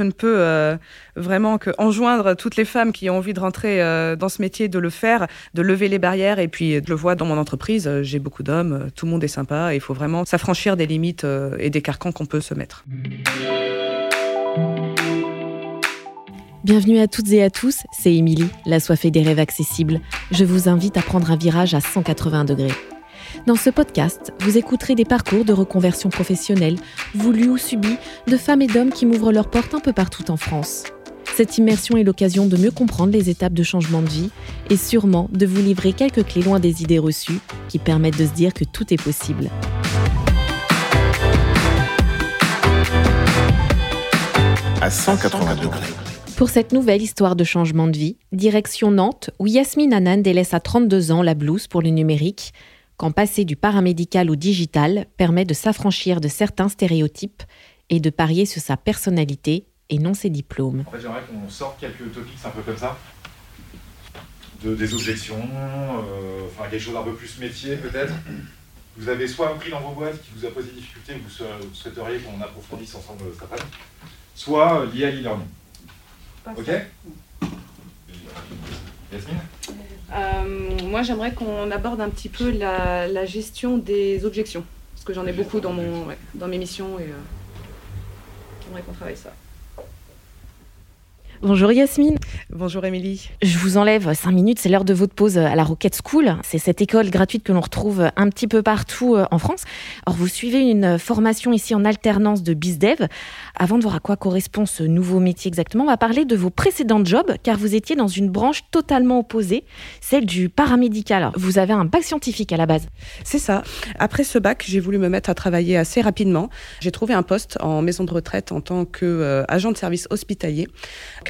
Je ne peux euh, vraiment que enjoindre toutes les femmes qui ont envie de rentrer euh, dans ce métier de le faire, de lever les barrières. Et puis, je le vois dans mon entreprise, euh, j'ai beaucoup d'hommes, tout le monde est sympa. Il faut vraiment s'affranchir des limites et des carcans qu'on peut se mettre. Bienvenue à toutes et à tous, c'est Émilie, la soifée des rêves accessibles. Je vous invite à prendre un virage à 180 degrés. Dans ce podcast, vous écouterez des parcours de reconversion professionnelle, voulus ou subis, de femmes et d'hommes qui m'ouvrent leurs portes un peu partout en France. Cette immersion est l'occasion de mieux comprendre les étapes de changement de vie et sûrement de vous livrer quelques clés loin des idées reçues qui permettent de se dire que tout est possible. À 180 degrés. Pour cette nouvelle histoire de changement de vie, direction Nantes, où Yasmine Anan délaisse à 32 ans la blouse pour le numérique, quand passer du paramédical au digital permet de s'affranchir de certains stéréotypes et de parier sur sa personnalité et non ses diplômes. En fait, j'aimerais qu'on sorte quelques topics un peu comme ça, de, des objections, euh, enfin quelque chose d'un peu plus métier peut-être. Vous avez soit appris dans vos boîtes qui vous a posé des difficultés, vous, vous souhaiteriez qu'on approfondisse ensemble cet après soit lié à l'e-learning. Ok Yasmine euh, moi, j'aimerais qu'on aborde un petit peu la, gestion des objections, parce que j'en ai beaucoup dans, mon, dans mes missions et euh, j'aimerais qu'on travaille ça. Bonjour Yasmine. Bonjour Émilie. Je vous enlève cinq minutes, c'est l'heure de votre pause à la Rocket School. C'est cette école gratuite que l'on retrouve un petit peu partout euh, en France. Alors vous suivez une formation ici en alternance de BizDev. Avant de voir à quoi correspond ce nouveau métier exactement, on va parler de vos précédents jobs, car vous étiez dans une branche totalement opposée, celle du paramédical. vous avez un bac scientifique à la base. C'est ça. Après ce bac, j'ai voulu me mettre à travailler assez rapidement. J'ai trouvé un poste en maison de retraite en tant qu'agent de service hospitalier.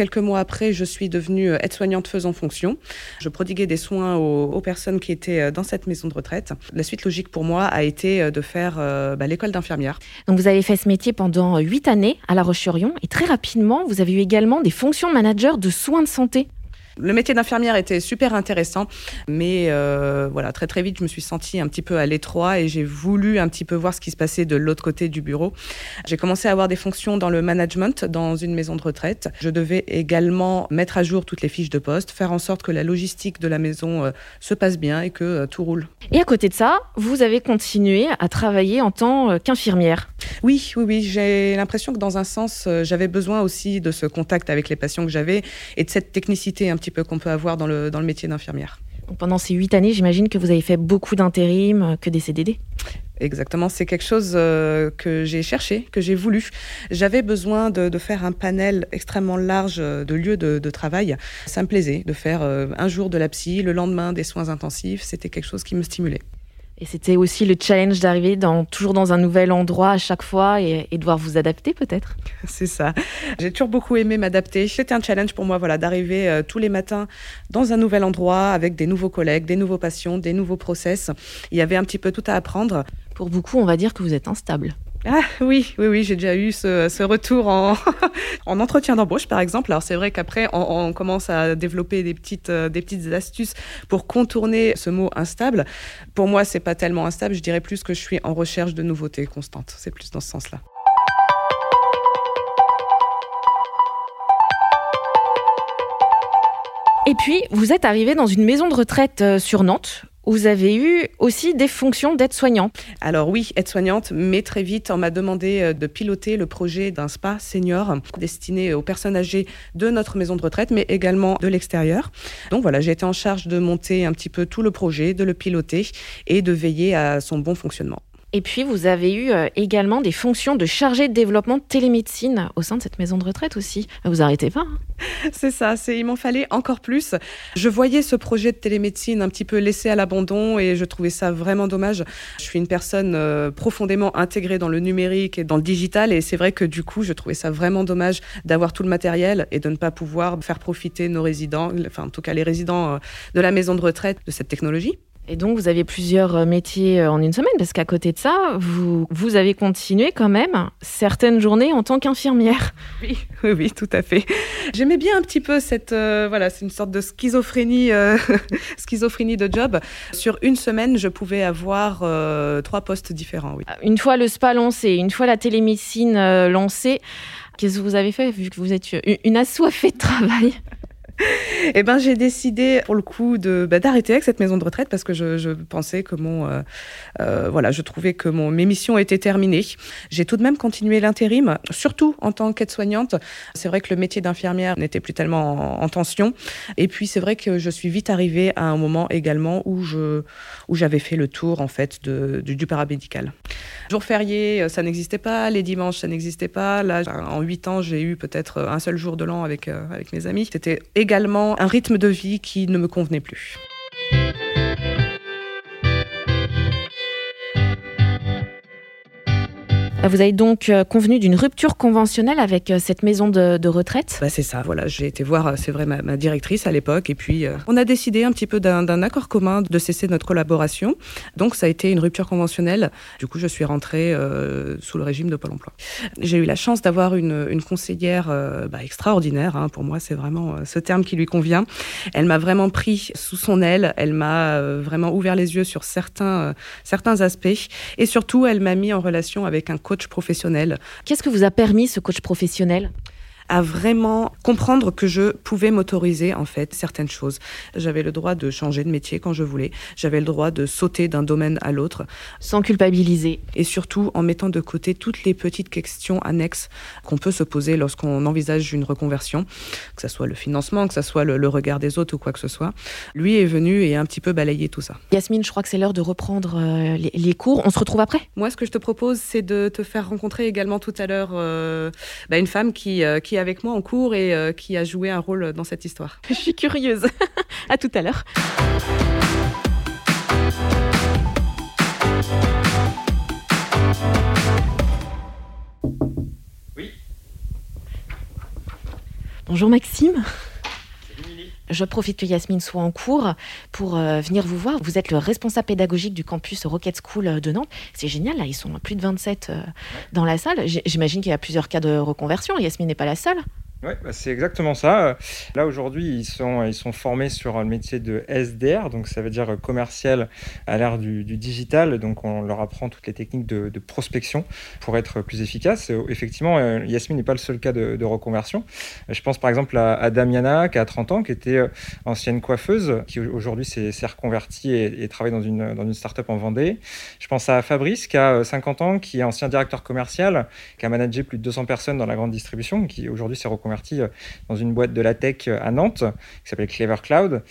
Quelques mois après, je suis devenue aide-soignante faisant fonction. Je prodiguais des soins aux, personnes qui étaient euh, dans cette maison de retraite. La suite logique pour moi a été euh, de faire euh, bah, l'école d'infirmière. Donc vous avez fait ce métier pendant huit années à La Roche-sur-Yon et très rapidement, vous avez eu également des fonctions manager de soins de santé. Le métier d'infirmière était super intéressant, mais euh, voilà, très très vite, je me suis sentie un petit peu à l'étroit et j'ai voulu un petit peu voir ce qui se passait de l'autre côté du bureau. J'ai commencé à avoir des fonctions dans le management dans une maison de retraite. Je devais également mettre à jour toutes les fiches de poste, faire en sorte que la logistique de la maison euh, se passe bien et que euh, tout roule. Et à côté de ça, vous avez continué à travailler en tant qu'infirmière. Oui, oui, oui. J'ai l'impression que dans un sens, j'avais besoin aussi de ce contact avec les patients que j'avais et de cette technicité un petit peu qu'on peut avoir dans le, dans le métier d'infirmière. Pendant ces huit années, j'imagine que vous avez fait beaucoup d'intérim, euh, que des CDD. Exactement, c'est quelque chose euh, que j'ai cherché, que j'ai voulu. J'avais besoin de, faire un panel extrêmement large de lieux de, de travail. Ça me plaisait de faire euh, un jour de la psy, le lendemain des soins intensifs. C'était quelque chose qui me stimulait. Et c'était aussi le challenge d'arriver dans, toujours dans un nouvel endroit à chaque fois et, et devoir vous adapter peut-être. C'est ça. J'ai toujours beaucoup aimé m'adapter. C'était un challenge pour moi voilà, d'arriver euh, tous les matins dans un nouvel endroit avec des nouveaux collègues, des nouveaux patients, des nouveaux process. Il y avait un petit peu tout à apprendre. Pour beaucoup, on va dire que vous êtes instable. Ah oui, oui, oui, j'ai déjà eu ce, retour en, en entretien d'embauche, par exemple. Alors c'est vrai qu'après, on, commence à développer des petites, euh, des petites astuces pour contourner ce mot instable. Pour moi, c'est pas tellement instable. Je dirais plus que je suis en recherche de nouveautés constantes. C'est plus dans ce sens-là. Et puis, vous êtes arrivé dans une maison de retraite euh, sur Nantes vous avez eu aussi des fonctions d'aide-soignant. Alors oui, aide-soignante, mais très vite, on m'a demandé euh, de piloter le projet d'un spa senior destiné aux personnes âgées de notre maison de retraite, mais également de l'extérieur. Donc voilà, j'ai été en charge de monter un petit peu tout le projet, de le piloter et de veiller à son bon fonctionnement. Et puis, vous avez eu euh, également des fonctions de chargé de développement de télémédecine au sein de cette maison de retraite aussi. Vous arrêtez pas. Hein? C'est ça, c'est il m'en fallait encore plus. Je voyais ce projet de télémédecine un petit peu laissé à l'abandon et je trouvais ça vraiment dommage. Je suis une personne euh, profondément intégrée dans le numérique et dans le digital et c'est vrai que du coup, je trouvais ça vraiment dommage d'avoir tout le matériel et de ne pas pouvoir faire profiter nos résidents, enfin en tout cas les résidents euh, de la maison de retraite de cette technologie. Et donc, vous avez plusieurs euh, métiers euh, en une semaine, parce qu'à côté de ça, vous, vous avez continué quand même certaines journées en tant qu'infirmière. Oui, oui, oui, tout à fait. J'aimais bien un petit peu cette, euh, voilà, c'est une sorte de schizophrénie, schizophrénie de job. Sur une semaine, je pouvais avoir trois postes différents. Oui. Une fois le spa lancé, une fois la télémédecine lancée, Qu'est-ce que vous avez fait vu que vous êtes une assoiffée de travail? eh ben, j'ai décidé pour le coup de bah, d'arrêter avec cette maison de retraite parce que je, pensais que mon euh, euh, voilà, je trouvais que mon mes missions étaient terminées. J'ai tout de même continué l'intérim, surtout en tant qu'aide-soignante. C'est vrai que le métier d'infirmière n'était plus tellement en, tension. Et puis c'est vrai que je suis vite arrivée à un moment également où je où j'avais fait le tour en fait du, paramédical. Jour férié, ça n'existait pas. Les dimanches, ça n'existait pas. Là, en huit ans, j'ai eu peut-être un seul jour de l'an avec euh, avec mes amis. C'était un rythme de vie qui ne me convenait plus. Vous avez donc euh, convenu d'une rupture conventionnelle avec euh, cette maison de, retraite? Bah C'est ça, voilà. J'ai été voir, euh, c'est vrai, ma, directrice à l'époque. Et puis, on a décidé un petit peu d'un accord commun de cesser notre collaboration. Donc, ça a été une rupture conventionnelle. Du coup, je suis rentrée sous le régime de Pôle emploi. J'ai eu la chance d'avoir une, conseillère bah, extraordinaire. Hein. Pour moi, c'est vraiment ce terme qui lui convient. Elle m'a vraiment pris sous son aile. Elle m'a vraiment ouvert les yeux sur certains aspects. Et surtout, elle m'a mis en relation avec un professionnel. Qu'est-ce que vous a permis ce coach professionnel? À vraiment comprendre que je pouvais m'autoriser en fait certaines choses. J'avais le droit de changer de métier quand je voulais. J'avais le droit de sauter d'un domaine à l'autre. Sans culpabiliser. Et surtout en mettant de côté toutes les petites questions annexes qu'on peut se poser lorsqu'on envisage une reconversion, que ce soit le financement, que ce soit le, regard des autres ou quoi que ce soit. Lui est venu et a un petit peu balayé tout ça. Yasmine, je crois que c'est l'heure de reprendre euh, les, cours. On se retrouve après? Moi, ce que je te propose, c'est de te faire rencontrer également tout à l'heure euh, bah, une femme qui, euh, qui avec moi en cours et euh, qui a joué un rôle dans cette histoire. Je suis curieuse. à tout à l'heure. Oui. Bonjour Maxime. Je profite que Yasmine soit en cours pour euh, venir vous voir. Vous êtes le responsable pédagogique du campus Rocket School de Nantes. C'est génial, là, ils sont plus de 27 euh, dans la salle. J'imagine qu'il y a plusieurs cas de reconversion. Yasmine n'est pas la seule. Oui, bah, c'est exactement ça. Là, aujourd'hui, ils sont, formés sur le métier de SDR, donc ça veut dire commercial à l'ère du, digital. Donc, on leur apprend toutes les techniques de, prospection pour être plus efficace. Effectivement, euh, Yasmine n'est pas le seul cas de, reconversion. Je pense par exemple à, Damiana, qui a 30 ans, qui était euh, ancienne coiffeuse, qui aujourd'hui s'est reconvertie et, travaille dans une, dans start-up en Vendée. Je pense à Fabrice, qui a 50 ans, qui est ancien directeur commercial, qui a managé plus de 200 personnes dans la grande distribution, qui aujourd'hui s'est reconverti euh, dans une boîte de la tech euh, à Nantes qui s'appelle Clever Cloud.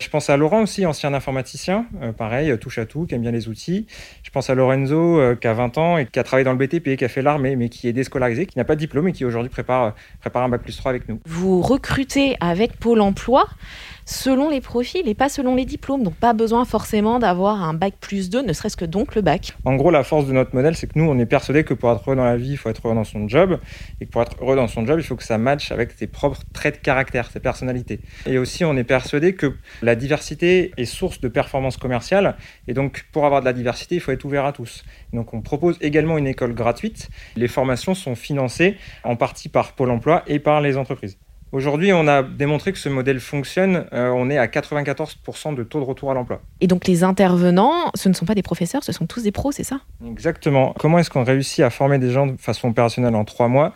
Je pense à Laurent aussi, ancien informaticien, euh, pareil, touche à tout, qui aime bien les outils. Je pense à Lorenzo, qui a 20 ans et qui a travaillé dans le BTP, qui a fait l'armée, mais qui est déscolarisé, qui n'a pas de diplôme et qui aujourd'hui prépare, prépare un bac plus 3 avec nous. Vous recrutez avec Pôle emploi selon les profils et pas selon les diplômes. Donc pas besoin forcément d'avoir un bac plus 2, ne serait-ce que donc le bac. En gros, la force de notre modèle, c'est que nous, on est persuadé que pour être heureux dans la vie, il faut être heureux dans son job. Et pour être heureux dans son job, il faut que ça matche avec ses propres traits de caractère, ses personnalités. Et aussi, on est persuadé que la diversité est source de performance commerciale. Et donc, pour avoir de la diversité, il faut être ouvert à tous. Donc, on propose également une école gratuite. Les formations sont financées en partie par Pôle emploi et par les entreprises. Aujourd'hui, on a démontré que ce modèle fonctionne. Euh, on est à 94% de taux de retour à l'emploi. Et donc les intervenants, ce ne sont pas des professeurs, ce sont tous des pros, c'est ça? Exactement. Comment est-ce qu'on réussit à former des gens de façon opérationnelle en trois mois?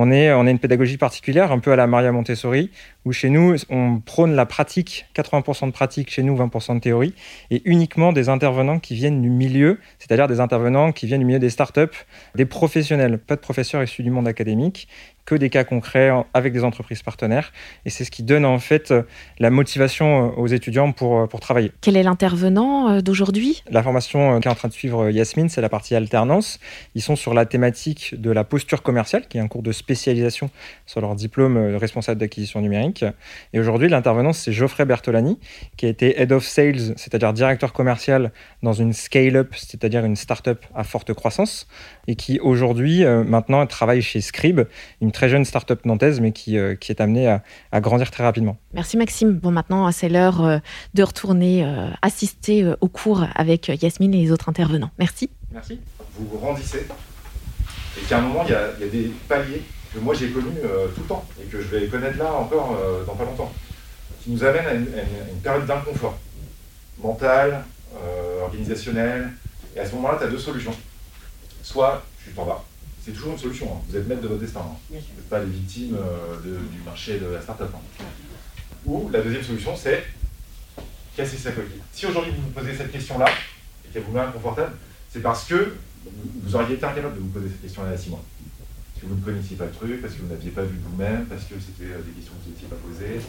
On est, on est une pédagogie particulière, un peu à la Maria Montessori, où chez nous, on prône la pratique, 80% de pratique chez nous, 20% de théorie, et uniquement des intervenants qui viennent du milieu, c'est-à-dire des intervenants qui viennent du milieu des startups, des professionnels, pas de professeurs issus du monde académique, que des cas concrets avec des entreprises partenaires. Et c'est ce qui donne en fait la motivation aux étudiants pour, pour travailler. Quel est l'intervenant euh, d'aujourd'hui? La formation qui est en train de suivre Yasmine, c'est la partie alternance. Ils sont sur la thématique de la posture commerciale, qui est un cours de spécialisation sur leur diplôme de responsable d'acquisition numérique. Et aujourd'hui, l'intervenant, c'est Geoffrey Bertolani, qui a été Head of Sales, c'est-à-dire directeur commercial dans une scale-up, c'est-à-dire une start-up à forte croissance, et qui aujourd'hui, euh, maintenant, travaille chez Scribe, une très jeune start-up nantaise, mais qui, euh, qui est amenée à, grandir très rapidement. Merci Maxime. Bon, maintenant, c'est l'heure euh, de retourner assister au cours avec Yasmine et les autres intervenants. Merci. Merci. Vous grandissez et qu'à un moment, il y, a, des paliers que moi j'ai connus euh, tout le temps et que je vais connaître là encore euh, dans pas longtemps, qui nous amènent à une, période d'inconfort mental, euh, organisationnel. Et à ce moment-là, tu as deux solutions. Soit tu t'en vas, c'est toujours une solution. hein. Vous êtes maître de votre destin. hein. Vous n'êtes pas les victimes euh, de- du marché de la start-up. hein. Ou la deuxième solution, c'est casser sa coquille. Si aujourd'hui vous vous posez cette question-là, et qu'elle vous met inconfortable, c'est parce que vous auriez été incapable de vous poser cette question-là il y a six mois. Parce que vous ne connaissiez pas le truc, parce que vous n'aviez pas vu vous-même, parce que c'était euh, des questions que vous n'étiez pas posées.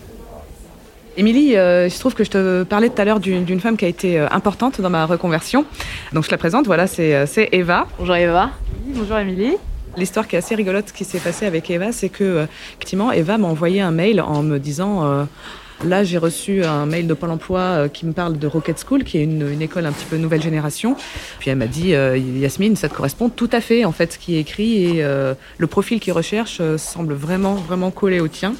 Émilie, euh, il se trouve que je te parlais tout à l'heure d'une femme qui a été euh, importante dans ma reconversion. Donc je la présente, voilà, c'est euh, c'est Eva. Bonjour Eva. Bonjour Émilie. L'histoire qui est assez rigolote qui s'est passée avec Eva, c'est que euh, effectivement Eva m'a envoyé un mail en me disant euh, là j'ai reçu un mail de Pôle Emploi qui me parle de Rocket School, qui est une, une école un petit peu nouvelle génération. Puis elle m'a dit euh, Yasmine, ça te correspond tout à fait en fait ce qui est écrit et euh, le profil qu'ils recherchent semble vraiment vraiment collé au tien.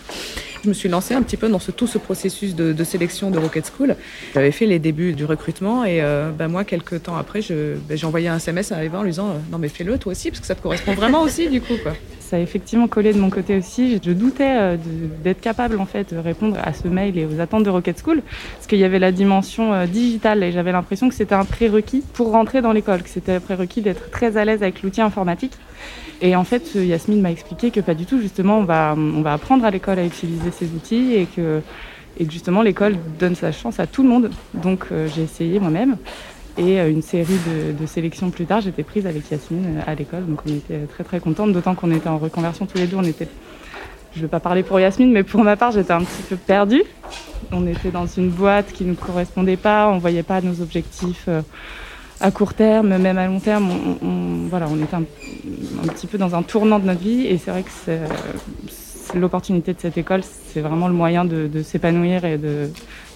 Je me suis lancée un petit peu dans tout ce processus de, sélection de Rocket School. J'avais fait les débuts du recrutement et euh, ben moi, quelques temps après, ben, j'ai envoyé un SMS à Eva en lui disant euh, Non, mais fais-le toi aussi, parce que ça te correspond vraiment aussi, du coup. Ça a effectivement collé de mon côté aussi. Je doutais euh, d'être capable en fait de répondre à ce mail et aux attentes de Rocket School parce qu'il y avait la dimension digitale et j'avais l'impression que c'était un prérequis pour rentrer dans l'école, que c'était un prérequis d'être très à l'aise avec l'outil informatique. Et en fait, Yasmine m'a expliqué que pas du tout. Justement, on va apprendre à l'école à utiliser ces outils et que, et que justement l'école donne sa chance à tout le monde. Donc euh, j'ai essayé moi-même. Et euh, une série de, de sélections plus tard, j'étais prise avec Yasmine euh, à l'école, donc on était très très contente, d'autant qu'on était en reconversion tous les deux. On était, je ne vais pas parler pour Yasmine, mais pour ma part, j'étais un petit peu perdue. On était dans une boîte qui ne nous correspondait pas, on ne voyait pas nos objectifs à court terme, même à long terme. On, voilà, on était un, un petit peu dans un tournant de notre vie, et c'est vrai que l'opportunité de cette école, c'est vraiment le moyen de, s'épanouir et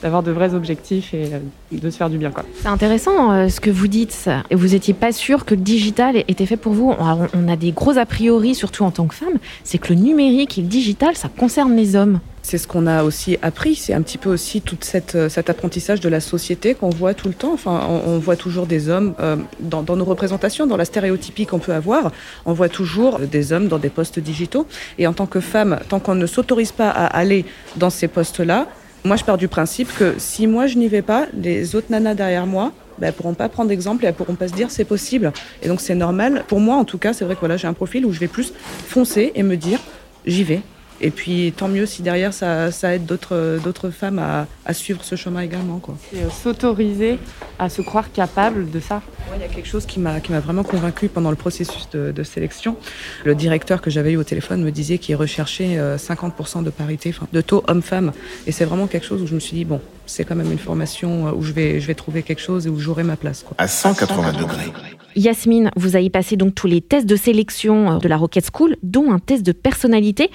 d'avoir de vrais objectifs et euh, de se faire du bien. C'est intéressant euh, ce que vous dites. Et vous n'étiez pas sûr que le digital était fait pour vous. Alors, on a des gros a priori, surtout en tant que femme, c'est que le numérique et le digital, ça concerne les hommes. C'est ce qu'on a aussi appris, c'est un petit peu aussi tout euh, cet apprentissage de la société qu'on voit tout le temps. Enfin, on, voit toujours des hommes euh, dans, dans nos représentations, dans la stéréotypie qu'on peut avoir. On voit toujours des hommes dans des postes digitaux. Et en tant que femme, tant qu'on ne s'autorise pas à aller dans ces postes-là, moi je pars du principe que si moi je n'y vais pas, les autres nanas derrière moi, ben, elles pourront pas prendre d'exemple et elles pourront pas se dire c'est possible. Et donc c'est normal. Pour moi en tout cas, c'est vrai que voilà, j'ai un profil où je vais plus foncer et me dire j'y vais. Et puis tant mieux si derrière ça, ça aide d'autres d'autres femmes à, à suivre ce chemin également. Euh, s'autoriser à se croire capable de ça. Moi, il y a quelque chose qui m'a qui m'a vraiment convaincue pendant le processus de, de sélection. Le directeur que j'avais eu au téléphone me disait qu'il recherchait euh, 50% de parité, de taux homme-femme. Et c'est vraiment quelque chose où je me suis dit bon, c'est quand même une formation euh, où je vais je vais trouver quelque chose et où j'aurai ma place. Quoi. À 180 degrés. Yasmine, vous avez passé donc tous les tests de sélection euh, de la Rocket School, dont un test de personnalité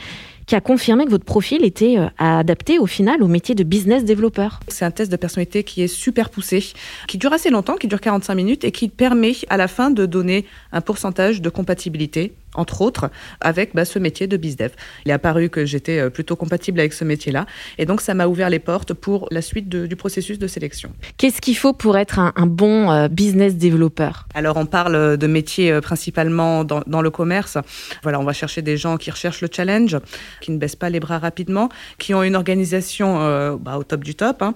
qui a confirmé que votre profil était euh, adapté au final au métier de business développeur. C'est un test de personnalité qui est super poussé, qui dure assez longtemps, qui dure 45 minutes et qui permet à la fin de donner un pourcentage de compatibilité, entre autres, avec bah, ce métier de bizdev. Il est apparu que j'étais euh, plutôt compatible avec ce métier-là et donc ça m'a ouvert les portes pour la suite de- du processus de sélection. Qu'est-ce qu'il faut pour être un, un bon euh, business développeur? Alors on parle de métiers euh, principalement dans, dans le commerce. Voilà, on va chercher des gens qui recherchent le challenge, qui ne baissent pas les bras rapidement, qui ont une organisation euh, bah, au top du top, hein.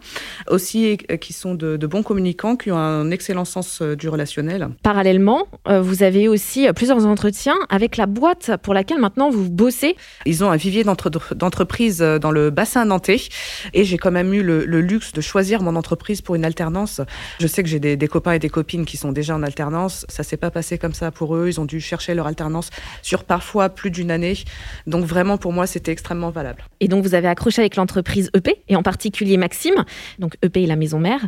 aussi euh, qui sont de, de bons communicants, qui ont un excellent sens euh, du relationnel. Parallèlement, vous avez aussi plusieurs entretiens avec la boîte pour laquelle maintenant vous bossez. Ils ont un vivier d'entre- d'entreprises euh, dans le bassin nantais et j'ai quand même eu le, le luxe de choisir mon entreprise pour une alternance. Je sais que j'ai des, des copains et des copines qui sont déjà en alternance. Ça s'est pas passé comme ça pour eux. Ils ont dû chercher leur alternance sur parfois plus d'une année. Donc vraiment pour moi c'était extrêmement valable. Et donc vous avez accroché avec l'entreprise EP et en particulier Maxime. Donc EP est la maison mère.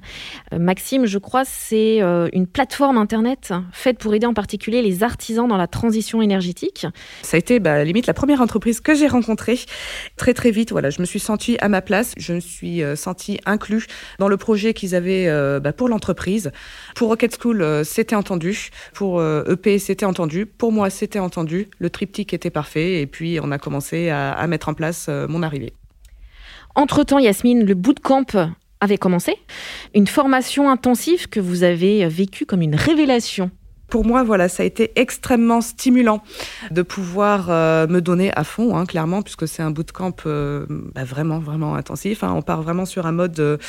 Euh, Maxime, je crois, c'est euh, une plateforme internet faite pour aider en particulier les artisans dans la transition énergétique. Ça a été bah, limite la première entreprise que j'ai rencontrée. Très très vite, voilà, je me suis sentie à ma place, je me suis euh, sentie inclus dans le projet qu'ils avaient euh, bah, pour l'entreprise. Pour Rocket School, euh, c'était entendu. Pour euh, EP, c'était entendu. Pour moi, c'était entendu. Le triptyque était parfait et puis on a commencé à, à mettre en place mon arrivée. Entre-temps, Yasmine, le bootcamp avait commencé. Une formation intensive que vous avez vécue comme une révélation. Pour moi, voilà, ça a été extrêmement stimulant de pouvoir euh, me donner à fond, hein, clairement, puisque c'est un bootcamp euh, bah, vraiment, vraiment intensif. hein. On part vraiment sur un mode de,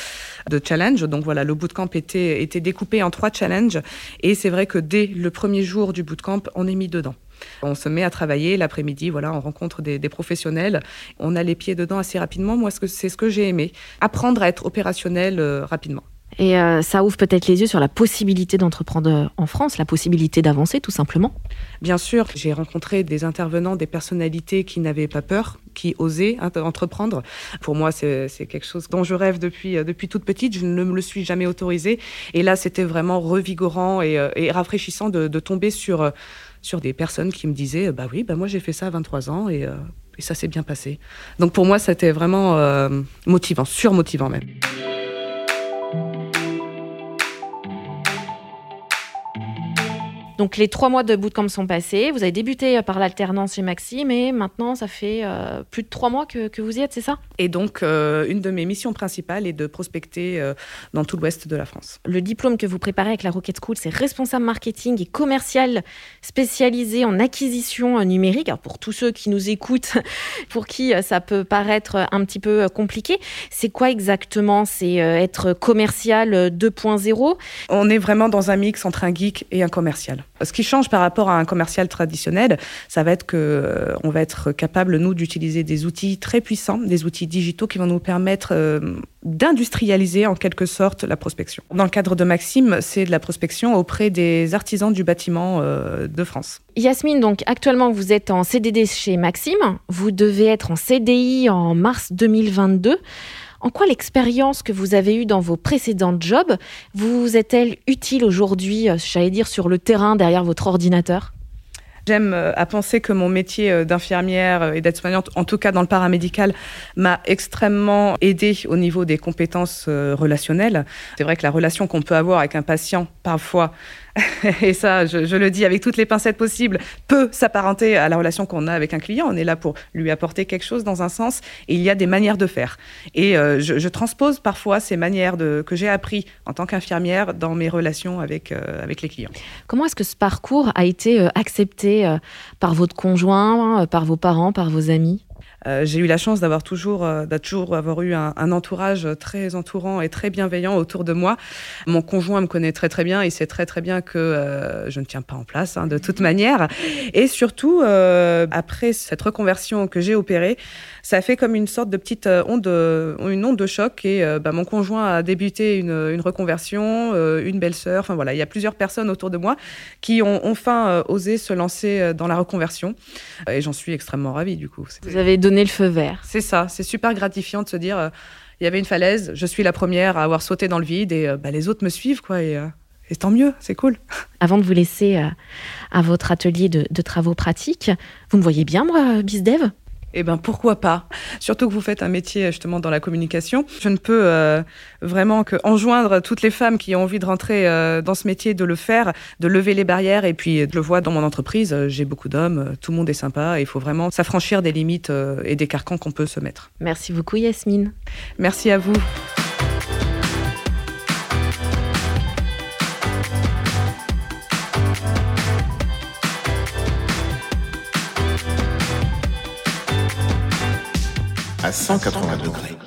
de challenge. Donc voilà, le bootcamp était, était découpé en trois challenges. Et c'est vrai que dès le premier jour du bootcamp, on est mis dedans. On se met à travailler l'après-midi, voilà, on rencontre des, professionnels, on a les pieds dedans assez rapidement. Moi, c'est ce que j'ai aimé, apprendre à être opérationnel rapidement. Et euh, ça ouvre peut-être les yeux sur la possibilité d'entreprendre en France, la possibilité d'avancer tout simplement. Bien sûr, j'ai rencontré des intervenants, des personnalités qui n'avaient pas peur, qui osaient entreprendre. Pour moi, c'est quelque chose dont je rêve depuis, euh, depuis toute petite. Je ne me le suis jamais autorisé. Et là, c'était vraiment revigorant et, euh, rafraîchissant de, tomber sur, sur des personnes qui me disaient Bah oui, bah moi j'ai fait ça à 23 ans et, et ça s'est bien passé. Donc pour moi, c'était vraiment motivant, surmotivant même. Donc les trois mois de bootcamp sont passés. Vous avez débuté euh, par l'alternance chez Maxime et maintenant ça fait euh, plus de trois mois que, vous y êtes, c'est ça? Et donc euh, une de mes missions principales est de prospecter dans tout l'ouest de la France. Le diplôme que vous préparez avec la Rocket School, c'est responsable marketing et commercial spécialisé en acquisition numérique. Alors pour tous ceux qui nous écoutent, pour qui ça peut paraître un petit peu compliqué, c'est quoi exactement? C'est être commercial 2.0 On est vraiment dans un mix entre un geek et un commercial. Ce qui change par rapport à un commercial traditionnel, ça va être que euh, on va être capable nous d'utiliser des outils très puissants, des outils digitaux qui vont nous permettre euh, d'industrialiser en quelque sorte la prospection. Dans le cadre de Maxime, c'est de la prospection auprès des artisans du bâtiment euh, de France. Yasmine, donc actuellement vous êtes en CDD chez Maxime, vous devez être en CDI en mars 2022. En quoi l'expérience que vous avez eue dans vos précédents jobs vous est-elle utile aujourd'hui, euh, j'allais dire, sur le terrain derrière votre ordinateur? J'aime euh, à penser que mon métier euh, d'infirmière et d'aide-soignante, en tout cas dans le paramédical, m'a extrêmement aidé au niveau des compétences relationnelles. C'est vrai que la relation qu'on peut avoir avec un patient, parfois, et ça, je, le dis avec toutes les pincettes possibles, peut s'apparenter à la relation qu'on a avec un client. On est là pour lui apporter quelque chose dans un sens, et il y a des manières de faire. Et euh, je, transpose parfois ces manières que j'ai appris en tant qu'infirmière dans mes relations avec, euh, les clients. Comment est-ce que ce parcours a été euh, accepté par votre conjoint, par vos parents, par vos amis? euh, j'ai eu la chance d'avoir toujours, euh, toujours avoir eu un, entourage très entourant et très bienveillant autour de moi. Mon conjoint me connaît très très bien, il sait très très bien que euh, je ne tiens pas en place hein, de toute manière. Et surtout, après cette reconversion que j'ai opérée, ça fait comme une sorte de petite onde, une onde de choc. Et bah, mon conjoint a débuté une, reconversion, une belle-sœur. Enfin voilà, il y a plusieurs personnes autour de moi qui ont enfin osé se lancer dans la reconversion. Et j'en suis extrêmement ravie du coup. Donné le feu vert. C'est ça, c'est super gratifiant de se dire, euh, il y avait une falaise, je suis la première à avoir sauté dans le vide et euh, bah, les autres me suivent, quoi. Et, euh, et tant mieux, c'est cool. Avant de vous laisser à votre atelier de, de, travaux pratiques, vous me voyez bien, moi, BizDev eh ben pourquoi pas? Surtout que vous faites un métier justement dans la communication. Je ne peux euh, vraiment que enjoindre toutes les femmes qui ont envie de rentrer euh, dans ce métier de le faire, de lever les barrières. Et puis je le vois dans mon entreprise, euh, j'ai beaucoup d'hommes, tout le monde est sympa. il faut vraiment s'affranchir des limites et des carcans qu'on peut se mettre. Merci beaucoup Yasmine. Merci à vous. À 180 degrés.